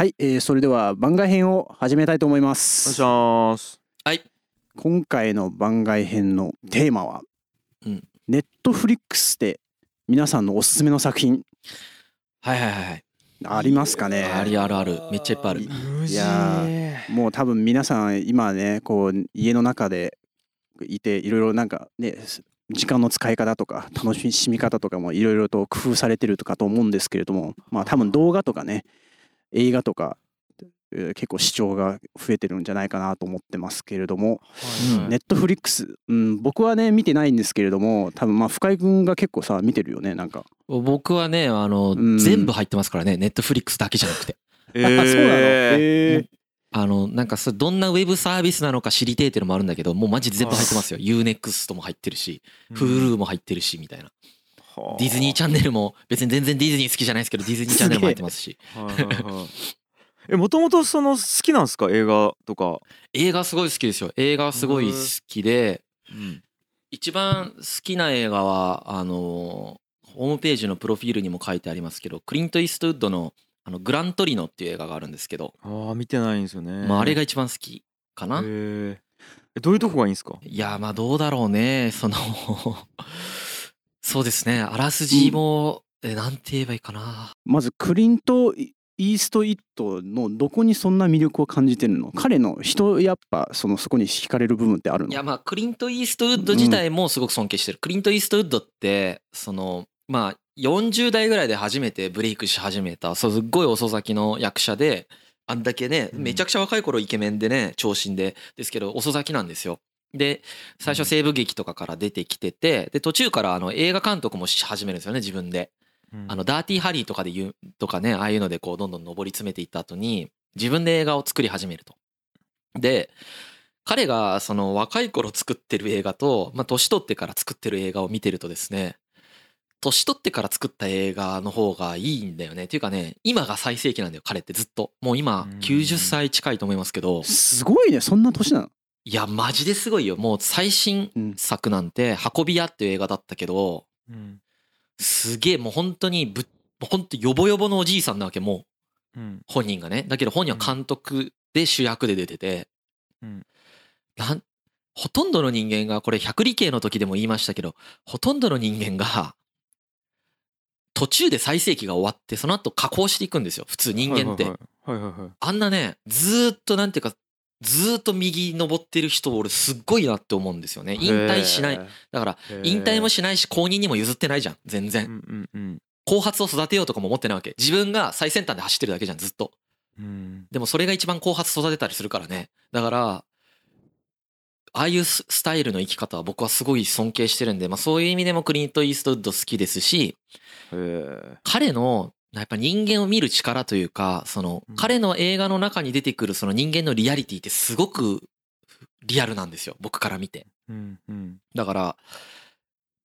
はい、えーそれでは番外編を始めたいと思いまお願いすしますはい。今回の番外編のテーマは、うんネットフリックスで皆さんのおすすめの作品はいはいはいはい。ありますかねありあるある。めっちゃいっぱいある。無いやもう多分皆さん今ねこう家の中でいていろいろなんかね時間の使い方とか楽しみ方とかもいろいろと工夫されてるとかと思うんですけれどもまあ多分動画とかね映画とかえー結構視聴が増えてるんじゃないかなと思ってますけれども。うん。ネットフリックス、うん、僕はね見てないんですけれども多分まあ深井君が結構さ見てるよねなんか。僕はね、あの、うん。全部入ってますからね。ネットフリックスだけじゃなくて。え あそうなの？ー。えあの、なんかそれどんなウェブサービスなのか知りてえっていうのもあるんだけど、もうマジで全部入ってますよ。UNEXT も入ってるし、Hulu も入ってるし、みたいな。はあディズニーチャンネルも、別に全然ディズニー好きじゃないですけど、ディズニーチャンネルも入ってますし。えもともとその好きなんですか？映画とか、映画すごい好きですよ。映画すごい好きで、うん。一番好きな映画はあのホームページのプロフィールにも書いてありますけどクリント・イーストウッドの「あのグラントリノ」っていう映画があるんですけど、ああ見てないんですよね。まあ、あれが一番好きかな、えどういうとこがいいんですか？いやまあどうだろうね。そのそうですね。あらすじも、えなんて言えばいいかな。まずクリント・イースト・イットのどこにそんな魅力を感じてるの？彼の人やっぱそのそこに惹かれる部分ってあるの？いやまあクリント・イーストウッド自体もすごく尊敬してる、クリント・イーストウッドってそのまあ40代ぐらいで初めてブレイクし始めたすっごい遅咲きの役者であんだけねうん。めちゃくちゃ若い頃イケメンでね長身でですけど遅咲きなんですよ。で最初西部劇とかから出てきててで途中からあの映画監督もし始めるんですよね自分で。あのダーティーハリーとかで言うとかねああいうのでこうどんどん上り詰めていった後に自分で映画を作り始めると。で彼がその若い頃作ってる映画と、まあ、年取ってから作ってる映画を見てるとですね年取ってから作った映画の方がいいんだよね。っていうかね今が最盛期なんだよ彼ってずっと。もう今うん。90歳近いと思いますけど。すごいねそんな年なのいやマジですごいよ。もう最新うん作なん。て「運び屋」っていう映画だったけどうん。すげえもう本当にぶ本当ヨボヨボのおじいさんなわけもう。うん。本人がね。だけど本人は監督で主役で出てて、うん。なんほとんどの人間がこれ百里系の時でも言いましたけどほとんどの人間が途中で最盛期が終わってその後加工していくんですよ。普通人間って、あんなねずーっとなんていうかずーっと右登ってる人俺すっごいなって思うんですよね。引退しない。へだからー。引退もしないし後任にも譲ってないじゃん全然。うんうんうん後発を育てようとかも思ってないわけ。自分が最先端で走ってるだけじゃんずっと。うん。でもそれが一番後発育てたりするからね。だからああいうススタイルの生き方は僕はすごい尊敬してるんで、まあ、そういう意味でもクリント・イーストウッド好きですし彼のやっぱ人間を見る力というかそのうん。彼の映画の中に出てくるその人間のリアリティってすごくリアルなんですよ僕から見て。うんうん。だから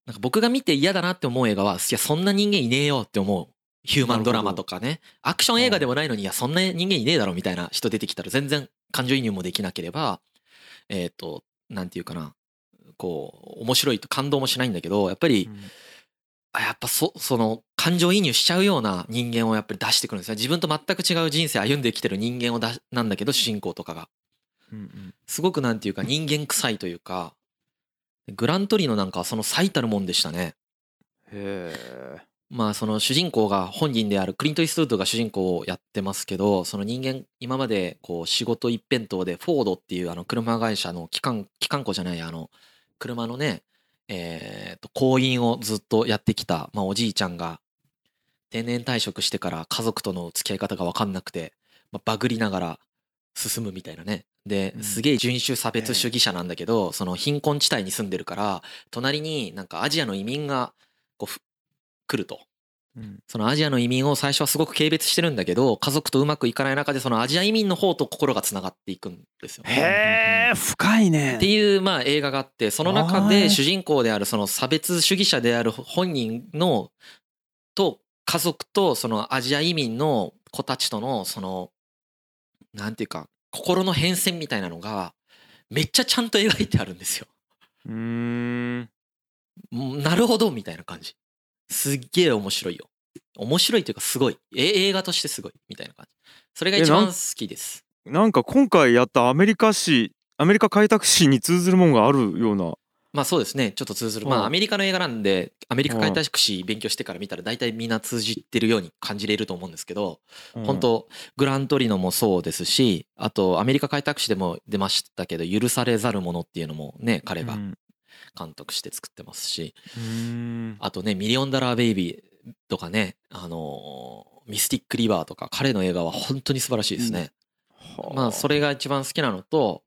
なんか僕が見て嫌だなって思う映画はいやそんな人間いねえよって思う。ヒューマンドラマとかね。アクション映画でもないのにいやそんな人間いねえだろみたいな人出てきたら全然感情移入もできなければえっ、となんていうかな。こう面白いと感動もしないんだけどやっぱりあやっぱそその感情移入しちゃうような人間をやっぱり出してくるんですよ自分と全く違う人生歩んできてる人間をだなんだけど主人公とかが。うんうん。すごくなんていうか人間臭いというかグラントリノなんかはその最たるもんでしたね。へまあその主人公が本人であるクリント・イーストウッドが主人公をやってますけどその人間今までこう仕事一辺倒でフォードっていうあの車会社の機関機関庫じゃないあの車のねえーと行員をずっとやってきた、まあ、おじいちゃんが定年退職してから家族との付き合い方が分かんなくて、まあ、バグりながら進むみたいなね。でうん。すげえ人種差別主義者なんだけど、その貧困地帯に住んでるから隣になんかアジアの移民がこうふ来ると。うんそのアジアの移民を最初はすごく軽蔑してるんだけど家族とうまくいかない中でそのアジア移民の方と心がつながっていくんですよね。へえ深いねっていうまあ映画があってその中はいで主人公であるその差別主義者である本人のと家族とそのアジア移民の子たちとのそのなんていうか心の変遷みたいなのがめっちゃちゃんと描いてあるんですよ。うーんなるほどみたいな感じ。すっげえ面白いよ。面白いというかすごい。え映画としてすごいみたいな感じ。それが一番好きです。なんか今回やったアメリカ史アメリカ開拓史に通ずるもんがあるような。まあそうですね。ちょっと通ずる。うん。まあアメリカの映画なんでアメリカ開拓史勉強してから見たら大体みんな通じてるように感じれると思うんですけど本当グラントリノもそうですしあとアメリカ開拓史でも出ましたけど許されざるものっていうのもね彼がうん監督して作ってますしあとねミリオンダラーベイビーとかねあのーミスティックリバーとか彼の映画は本当に素晴らしいですね、まあそれが一番好きなのと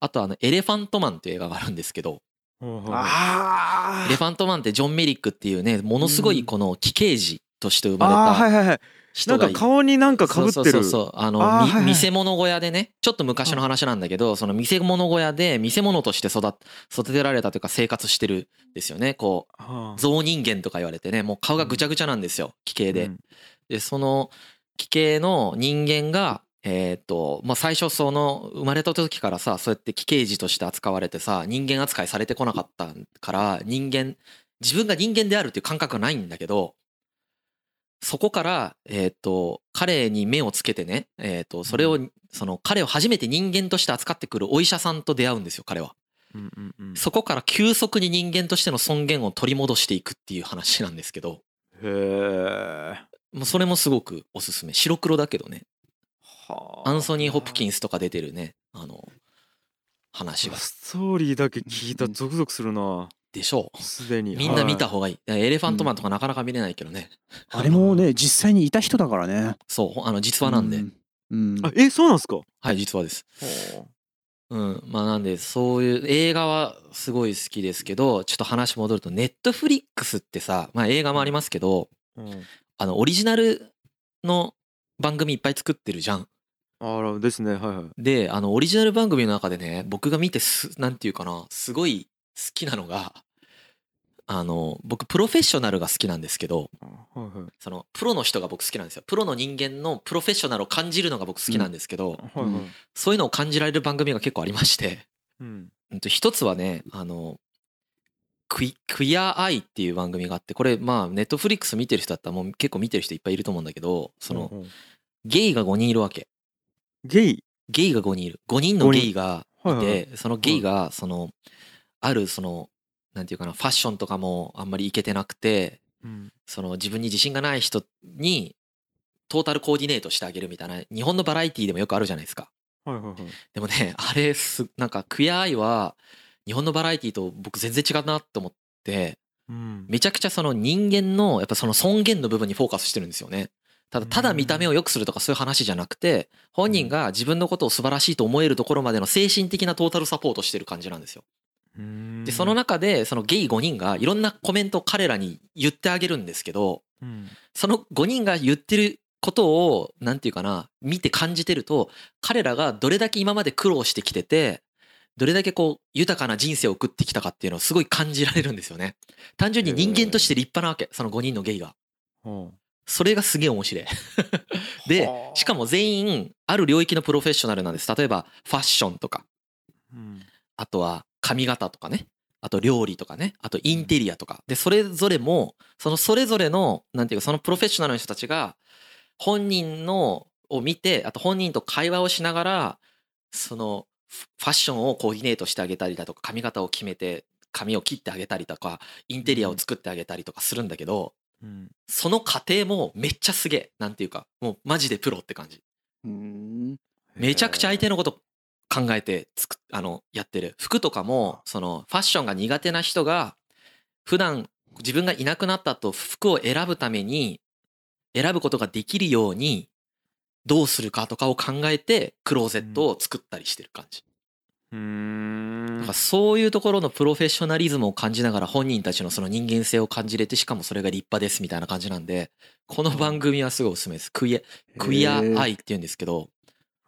あとあのエレファントマンっていう映画があるんですけどあエレファントマンってジョン・メリックっていうねものすごいこの奇形児として生まれたいはいはいなんか顔になんかかぶってる。そうそうそうあのみあーはいはい。見せ物小屋でねちょっと昔の話なんだけどその見せ物小屋で見せ物として育っ育てられたというか生活してるんですよね。こうはあ象人間とか言われてねもう顔がぐちゃぐちゃなんですよ。奇形で。うん。でその奇形の人間がえっとまあ最初その生まれた時からさそうやって奇形児として扱われてさ人間扱いされてこなかったから人間自分が人間であるっていう感覚がないんだけどそこからえっと彼に目をつけてねえっとそれをその彼を初めて人間として扱ってくるお医者さんと出会うんですよ彼は。うんうんうん。そこから急速に人間としての尊厳を取り戻していくっていう話なんですけど。へえもうそれもすごくおすすめ。白黒だけどね。はあ。アンソニー・ホプキンスとか出てるねあの話がストーリーだけ聞いたらゾクゾクするなでしょすでに。うみんな見たはい方がい。いエレファントマンとかなかなか見れないけどね。あれもね実際にいた人だからね。そうあの実話なんで。うん。うん。あえそうなんすか？はい実話です。はう。ん。まあなんでそういう映画はすごい好きですけどちょっと話戻るとネットフリックスってさまあ映画もありますけどあうん。あのオリジナルの番組いっぱい作ってるじゃん。あらですね。はいはい。であのオリジナル番組の中でね僕が見てすなんていうかなすごい好きなのがあの僕プロフェッショナルが好きなんですけどそのプロの人が僕好きなんですよ。プロの人間のプロフェッショナルを感じるのが僕好きなんですけど、そういうのを感じられる番組が結構ありまして、一つはねあのクイクイアアイっていう番組があってこれまあネットフリックス見てる人だったらもう結構見てる人いっぱいいると思うんだけどそのゲイが5人いるわけ。ゲイ？ゲイが5人いる。5人のゲイがいてそのゲイがそのあるそのなんていうかなファッションとかもあんまりいけてなくてうん。その自分に自信がない人にトータルコーディネートしてあげるみたいな日本のバラエティーでもよくあるじゃないですか。はいはいはい。でもねあれすなんかクイアアイは日本のバラエティーと僕全然違うなって思ってうん。めちゃくちゃその人間のやっぱその尊厳の部分にフォーカスしてるんですよね。ただただ見た目を良くするとかそういう話じゃなくて本人が自分のことを素晴らしいと思えるところまでの精神的なトータルサポートしてる感じなんですよ。うんでその中でそのゲイ5人がいろんなコメントを彼らに言ってあげるんですけどうんその5人が言ってることをなんていうかな見て感じてると彼らがどれだけ今まで苦労してきててどれだけこう豊かな人生を送ってきたかっていうのをすごい感じられるんですよね。単純に人間として立派なわけその5人のゲイが。はそれがすげえ面白い。ではあしかも全員ある領域のプロフェッショナルなんです。例えばファッションとかうんあとは髪型とかね。あと料理とかね。あとインテリアとか。でそれぞれもそのそれぞれのなんていうかそのプロフェッショナルの人たちが本人のを見てあと本人と会話をしながらそのフファッションをコーディネートしてあげたりだとか髪型を決めて髪を切ってあげたりとかインテリアを作ってあげたりとかするんだけどうん。その過程もめっちゃすげえ。なんていうかもうマジでプロって感じ。うん。めちゃくちゃ相手のこと考えてつくあのやってる。服とかもそのファッションが苦手な人が普段自分がいなくなった後服を選ぶために選ぶことができるようにどうするかとかを考えてクローゼットを作ったりしてる感じ、うーん。なんかそういうところのプロフェッショナリズムを感じながら本人たちのその人間性を感じれてしかもそれが立派ですみたいな感じなんでこの番組はすごいおすすめです。クイアクイアアイって言うんですけど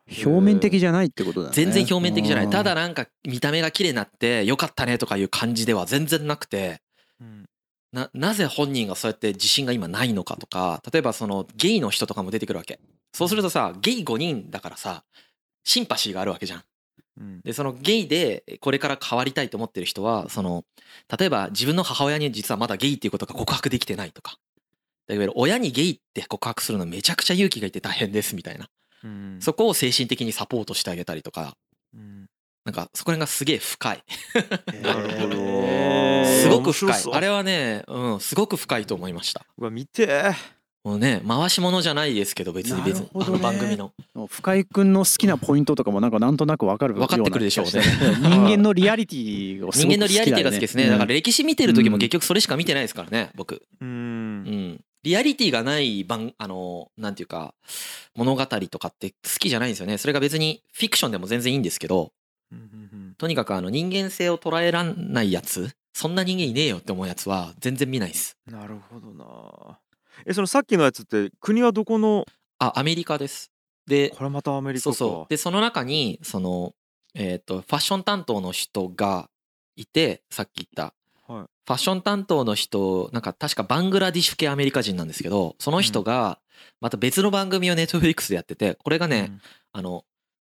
表面的じゃないってことだね。全然表面的じゃない。うん。ただなんか見た目が綺麗になってよかったねとかいう感じでは全然なくて。うん。ななぜ本人がそうやって自信が今ないのかとか例えばそのゲイの人とかも出てくるわけ。そうするとさゲイ5人だからさシンパシーがあるわけじゃん。うん。でそのゲイでこれから変わりたいと思ってる人はその例えば自分の母親に実はまだゲイっていうことが告白できてないとか。だけど親にゲイって告白するのめちゃくちゃ勇気がいって大変ですみたいなうん。そこを精神的にサポートしてあげたりとか。うん。なんかそこら辺がすげえ深い。なるほど。すごく深い。あれはねうんすごく深いと思いました。うわ見てー。もうね回し物じゃないですけど別に別に、あの番組の。深井君の好きなポイントとかもなんかなんとなくわかる分かってくるでしょうね。人間のリアリティをす人ごく間のリアリティが好きですね、だから歴史見てる時もうん結局それしか見てないですからね僕。ううんんリアリティがない番あのなんていうか物語とかって好きじゃないんですよね。それが別にフィクションでも全然いいんですけどとにかくあの人間性を捉えらんないやつそんな人間いねえよって思うやつは全然見ないです。うんなるほどな。えそのさっきのやつって国はどこの？あアメリカです。でこれまたアメリカか。そうそう。でその中にそのえっ、とファッション担当の人がいてさっき言ったはいファッション担当の人なんか確かバングラディッシュ系アメリカ人なんですけどその人がまた別の番組をネットフリックスでやっててこれがね、あの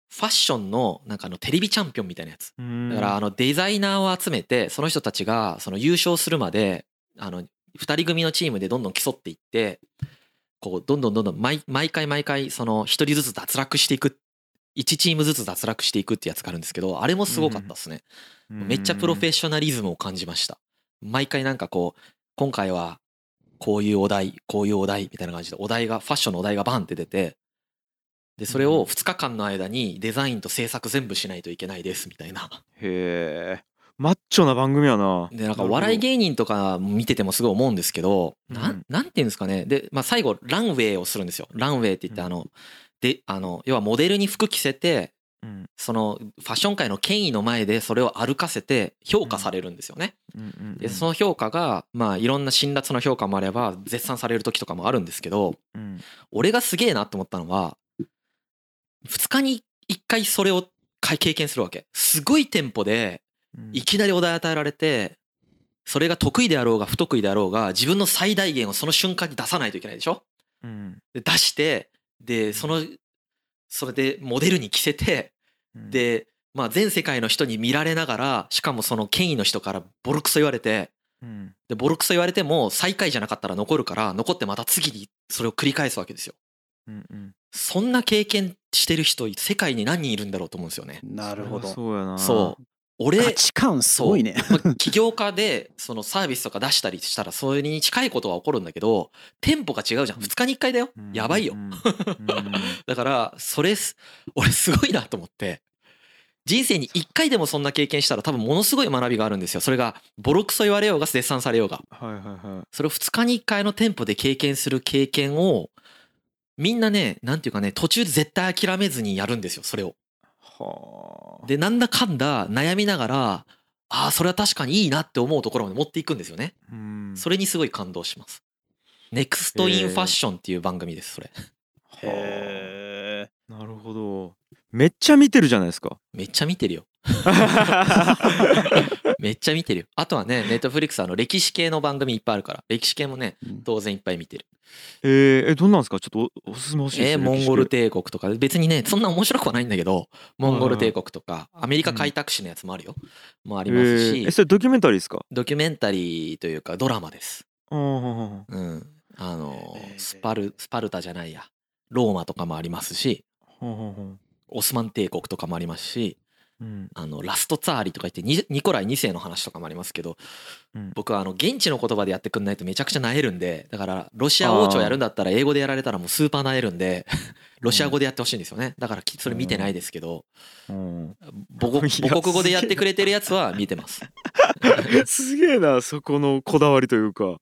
ファッションのなんかあのテレビチャンピオンみたいなやつ。うん。だからあのデザイナーを集めてその人たちがその優勝するまであの2人組のチームでどんどん競っていってこうどんどんどんどん毎毎回毎回その1人ずつ脱落していく1チームずつ脱落していくってやつがあるんですけどあれもすごかったですね。めっちゃプロフェッショナリズムを感じました毎回なんかこう今回はこういうお題こういうお題みたいな感じでお題がファッションのお題がバンって出てでそれを2日間の間にデザインと制作全部しないといけないですみたいな。へえ。マッチョな番組やな。でなんかお笑い芸人とか見ててもすごい思うんですけどなうんん。なんていうんですかね。で、まあ、最後ランウェイをするんですよ。ランウェイって言ってうん。あのであの要はモデルに服着せてうんそのファッション界の権威の前でそれを歩かせて評価されるんですよね。でその評価がまあいろんな辛辣な評価もあれば絶賛される時とかもあるんですけどうん。俺がすげえなと思ったのは2日に1回それをか経験するわけ。すごいテンポでうん。いきなりお題与えられてそれが得意であろうが不得意であろうが自分の最大限をその瞬間に出さないといけないでしょ？うん。で出してでそのそれでモデルに着せてうんでまあ全世界の人に見られながらしかもその権威の人からボロクソ言われてうん。でボロクソ言われても最下位じゃなかったら残るから残ってまた次にそれを繰り返すわけですよ。うんうん。そんな経験してる人世界に何人いるんだろうと思うんですよね。なるほど。そうやな。そう。俺価値観すごいね。起業家でそのサービスとか出したりしたらそれに近いことは起こるんだけどテンポが違うじゃん。2日に1回だよ。うん。やばいよ。だからそれす俺すごいなと思って人生に1回でもそんな経験したら多分ものすごい学びがあるんですよ。それがボロクソ言われようが絶賛されようが。はいはいはい。それを2日に1回のテンポで経験する経験をみんなねなんていうかね途中で絶対諦めずにやるんですよそれを。はあ。でなんだかんだ悩みながらああそれは確かにいいなって思うところまで持っていくんですよね。うん。それにすごい感動します。ネクストインファッションっていう番組ですそれ。へえ。なるほどめっちゃ見てるじゃないですか。めっちゃ見てるよ。めっちゃ見てるよ。あとはねネットフリックスあの歴史系の番組いっぱいあるから。歴史系もね当然いっぱい見てる。えー、えどんなんですか？ちょっとおおすすめ欲しいですえーモンゴル帝国とか。別にねそんな面白くはないんだけどモンゴル帝国とか。アメリカ開拓史のやつもあるよ。もありますえーえしそれドキュメンタリーですか？ドキュメンタリーというかドラマです。うん。あのえー。スパルスパルタじゃないや。ローマとかもありますし。ほうほうほうオスマン帝国とかもありますしうん。あのラストツァーリとか言ってニニコライ2世の話とかもありますけどうん。僕はあの現地の言葉でやってくんないとめちゃくちゃなえるんでだからロシア王朝やるんだったら英語でやられたらもうスーパーなえるんでロシア語でやってほしいんですよね。だからきそれ見てないですけどうん。母 母国語でやってくれてるやつは見てます。すげえ なそこのこだわりというか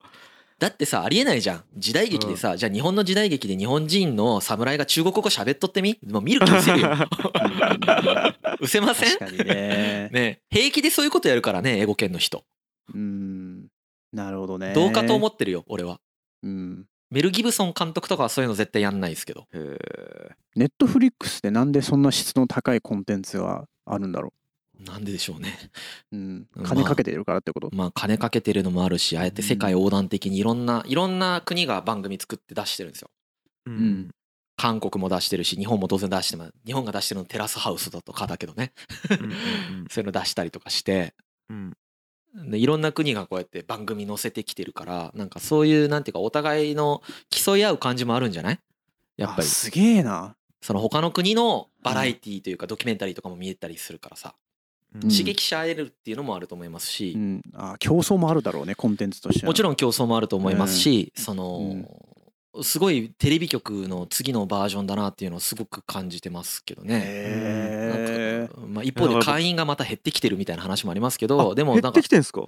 だってさありえないじゃん。時代劇でさじゃあ日本の時代劇で日本人の侍が中国語喋っとってみ？もう見る気失せるよ。失せません？確かにね。ね。平気でそういうことやるからね英語圏の人。うん。なるほどね。どうかと思ってるよ俺は。うん。メル・ギブソン監督とかはそういうの絶対やんないですけど。へえネットフリックスでなんでそんな質の高いコンテンツがあるんだろなんででしょうね。う、うん。ま、あ。金かけてるからってこと、まあ金かけてるのもあるしああやって世界横断的にいろんないろんな国が番組作って出してるんですよ。うん。韓国も出してるし日本も当然出してます。日本が出してるのテラスハウスだとかだけどね。うんうん そういうの出したりとかして。うん。でいろんな国がこうやって番組載せてきてるからなんかそういうなんていうかお互いの競い合う感じもあるんじゃない？やっぱり。あすげえな。その他の国のバラエティというかドキュメンタリーとかも見えたりするからさ、うん刺激し合えるっていうのもあると思いますし、うん。あ競争もあるだろうねコンテンツとしては。もちろん競争もあると思いますし、その、うん。すごいテレビ局の次のバージョンだなっていうのをすごく感じてますけどね。へなんかまあ、一方で会員がまた減ってきてるみたいな話もありますけどでもなんかってきてんすか？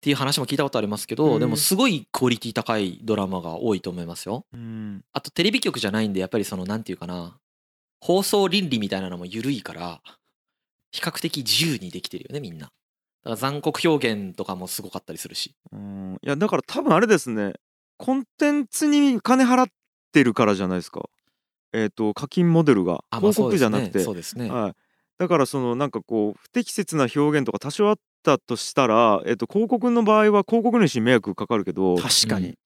ていう話も聞いたことありますけうん。どでもすごいクオリティ高いドラマが多いと思いますよ。うん。あとテレビ局じゃないんでやっぱりそのなんていうかな放送倫理みたいなのも緩いから比較的自由にできてるよねみんな。だから残酷表現とかもすごかったりするし。うん。いやだから多分あれですね。コンテンツに金払ってるからじゃないですか。えっ、と課金モデルが。広告じゃなくて、そうですね。はい、だからそのなんかこう不適切な表現とか多少あったとしたら、えっと広告の場合は広告主に迷惑かかるけど確かに、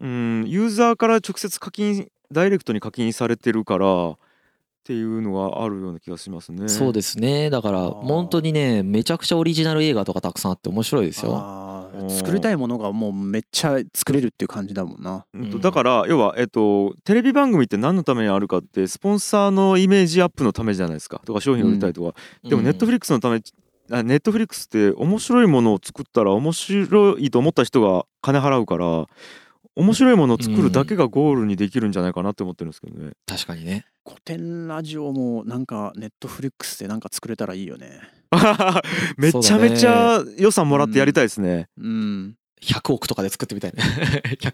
うん。ユーザーから直接課金ダイレクトに課金されてるからっていうのがあるような気がしますね。そうですね。だから本当にねめちゃくちゃオリジナル映画とかたくさんあって面白いですよ。作りたいものがもうめっちゃ作れるっていう感じだもんな。うん。だから要は、えっと、テレビ番組って何のためにあるかってスポンサーのイメージアップのためじゃないですか。とか商品を売りたいとか、でもネットフリリックスのためあネットフリックスって面白いものを作ったら面白いと思った人が金払うから面白いものを作るだけがゴールにできるんじゃないかなって思ってるんですけどね。確かにね。古典ラジオもなんかネットフリックスでなんか作れたらいいよね。めちゃめちゃ予算もらってやりたいですね。うん。100億とかで作ってみたいね。100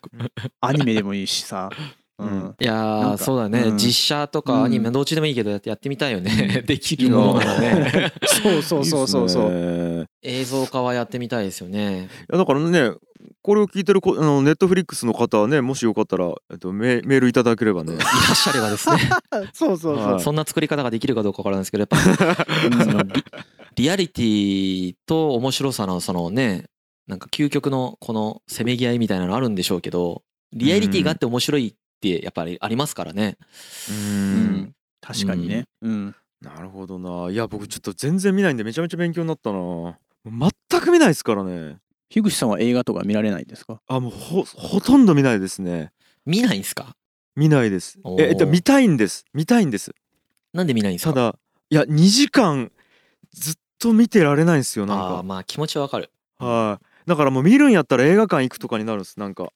アニメでもいいしさ、うん。うん。いやそうだね、うん。実写とかアニメうんどっちでもいいけどやってみたいよね。できるものならね。そうそうそうそうそう。映像化はやってみたいですよね。いやだからねこれを聞いてるこあのネットフリックスの方はねもしよかったら、えっと、メメールいただければね。いらっしゃればですね。そうそうそう。はい。そんな作り方ができるかどうかわからないですけどやっぱその リリアリティと面白さのそのねなんか究極のこのせめぎ合いみたいなのあるんでしょうけどリアリティがあって面白いってやっぱりありますからね。ううん。ん確かにね。うん。なるほどな。いや僕ちょっと全然見ないんでめちゃめちゃ勉強になったな。全く見ないですからね樋口さんは映画とか見られないんですか？あもうほほとんど見ないですね。見ないんすか？見ないです。ええっと見たいんです。見たいんです。なんで見ないんですか？ただいや2時間ずっと見てられないんですよなんか。まあ気持ちはわかる。はい。だからもう見るんやったら映画館行くとかになるんですなんか。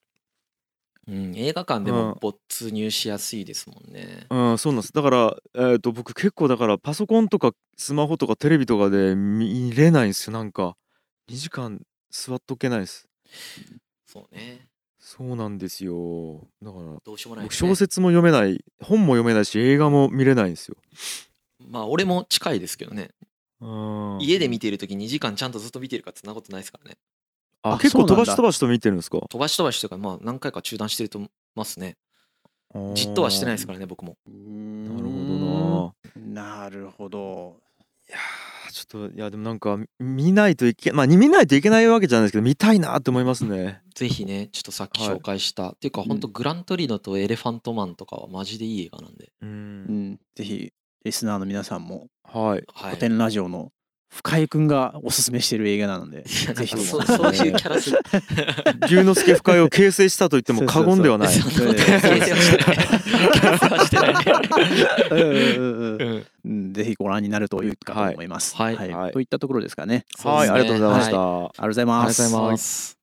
うん、映画館でうん。も没入しやすいですもんね。うんそうなんです。だからえー、と僕結構だからパソコンとかスマホとかテレビとかで見れないんですよなんか。2時間座っとけないです。そうね。そうなんですよ。だからどうしようもないね、小説も読めない本も読めないし映画も見れないんですよ。まあ俺も近いですけどね。うん。家で見てるとき2時間ちゃんとずっと見てるかってそんなことないですからね。ああ結構飛ばし飛ばしと見てるんですか？飛ばし飛ばしというかまあ何回か中断してると思いますね。じっとはしてないですからね僕も。ななるほどな。なるほどちょっといやでもなんか見ないといけまあ見ないといけないわけじゃないですけど見たいなって思いますね。ぜひねちょっとさっきはい。紹介した、っていうか本当グラントリノとエレファントマンとかはマジでいい映画なんで。ううんん。ぜひリスナーの皆さんもはい。はい。古。典ラジオの深井くんがおすすめしてる映画なのでぜひ。かそうそういうキャラする。龍之介深井を形成したと言っても過言ではない。形成はしてない。ぜひご覧になるといいかと思います。はい。はい。といったところですかね。はいありがとうございました、ありがとうございあり。がとうございます。